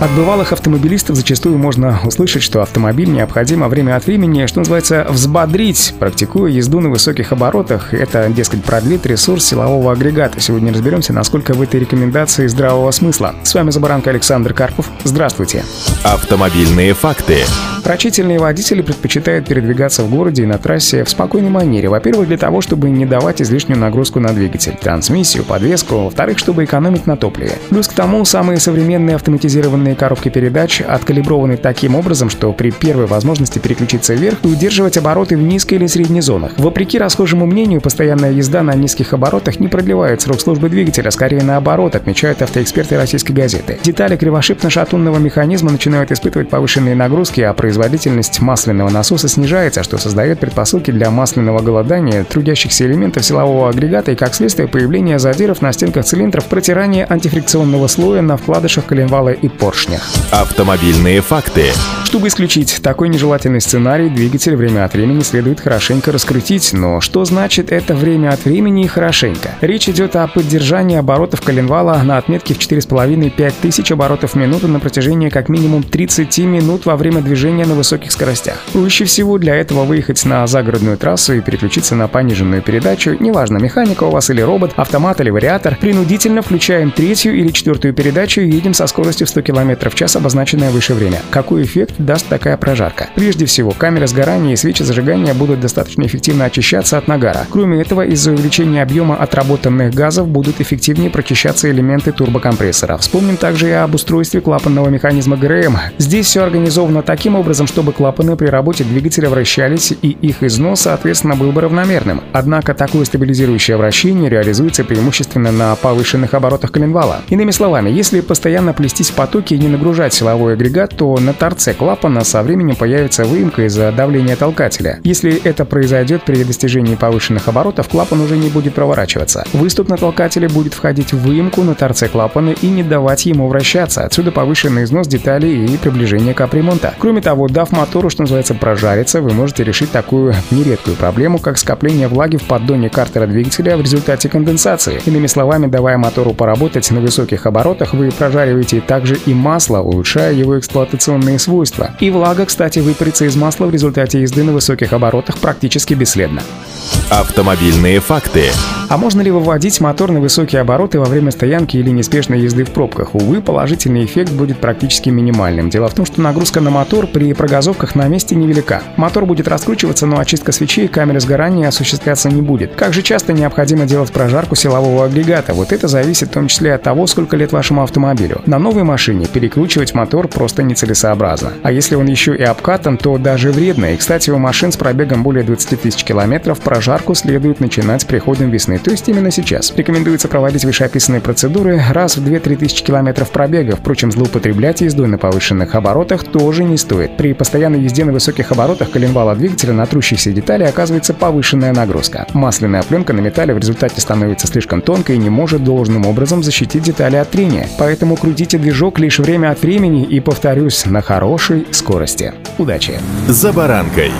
От бывалых автомобилистов зачастую можно услышать, что автомобиль необходимо время от времени, что называется, взбодрить, практикуя езду на высоких оборотах. Это, дескать, продлит ресурс силового агрегата. Сегодня разберемся, насколько в этой рекомендации здравого смысла. С вами Забаранка Александр Карпов. Здравствуйте. Автомобильные факты. Рачительные водители предпочитают передвигаться в городе и на трассе в спокойной манере. Во-первых, для того, чтобы не давать излишнюю нагрузку на двигатель, трансмиссию, подвеску. Во-вторых, чтобы экономить на топливе. Плюс к тому, самые современные автоматизированные коробки передач откалиброваны таким образом, что при первой возможности переключиться вверх и удерживать обороты в низкой или средней зонах. Вопреки расхожему мнению, постоянная езда на низких оборотах не продлевает срок службы двигателя, скорее наоборот, отмечают автоэксперты российской газеты. Детали кривошипно-шатунного механизма начинают испытывать повышенные нагрузки, а производительность масляного насоса снижается, что создает предпосылки для масляного голодания трудящихся элементов силового агрегата и, как следствие, появления задиров на стенках цилиндров, протирания антифрикционного слоя на вкладышах коленвала и поршнях. Автомобильные факты. Чтобы исключить такой нежелательный сценарий, двигатель время от времени следует хорошенько раскрутить. Но что значит это время от времени и хорошенько? Речь идет о поддержании оборотов коленвала на отметке в 4,5-5 тысяч оборотов в минуту на протяжении как минимум 30 минут во время движения движения на высоких скоростях. Проще всего для этого выехать на загородную трассу и переключиться на пониженную передачу, неважно, механика у вас или робот, автомат или вариатор, принудительно включаем третью или четвертую передачу и едем со скоростью в 100 км в час, обозначенное выше время. Какой эффект даст такая прожарка? Прежде всего, камеры сгорания и свечи зажигания будут достаточно эффективно очищаться от нагара. Кроме этого, из-за увеличения объема отработанных газов будут эффективнее прочищаться элементы турбокомпрессора. Вспомним также и об устройстве клапанного механизма ГРМ. Здесь все организовано таким образом, образом, чтобы клапаны при работе двигателя вращались и их износ, соответственно, был бы равномерным. Однако такое стабилизирующее вращение реализуется преимущественно на повышенных оборотах коленвала. Иными словами, если постоянно плестись в потоке и не нагружать силовой агрегат, то на торце клапана со временем появится выемка из-за давления толкателя. Если это произойдет при достижении повышенных оборотов, клапан уже не будет проворачиваться. Выступ на толкателе будет входить в выемку на торце клапана и не давать ему вращаться. Отсюда повышенный износ деталей и приближение капремонта. Кроме того, того, дав мотору, что называется, прожариться, вы можете решить такую нередкую проблему, как скопление влаги в поддоне картера двигателя в результате конденсации. Иными словами, давая мотору поработать на высоких оборотах, вы прожариваете также и масло, улучшая его эксплуатационные свойства. И влага, кстати, выпарится из масла в результате езды на высоких оборотах практически бесследно. Автомобильные факты. А можно ли выводить мотор на высокие обороты во время стоянки или неспешной езды в пробках? Увы, положительный эффект будет практически минимальным. Дело в том, что нагрузка на мотор при прогазовках на месте невелика. Мотор будет раскручиваться, но очистка свечей и камеры сгорания осуществляться не будет. Как же часто необходимо делать прожарку силового агрегата? Вот это зависит в том числе от того, сколько лет вашему автомобилю. На новой машине перекручивать мотор просто нецелесообразно. А если он еще и обкатан, то даже вредно. И, кстати, у машин с пробегом более 20 тысяч километров прожарку следует начинать с приходом весны то есть именно сейчас. Рекомендуется проводить вышеописанные процедуры раз в 2-3 тысячи километров пробега. Впрочем, злоупотреблять ездой на повышенных оборотах тоже не стоит. При постоянной езде на высоких оборотах коленвала двигателя на трущихся детали оказывается повышенная нагрузка. Масляная пленка на металле в результате становится слишком тонкой и не может должным образом защитить детали от трения. Поэтому крутите движок лишь время от времени и, повторюсь, на хорошей скорости. Удачи! За баранкой!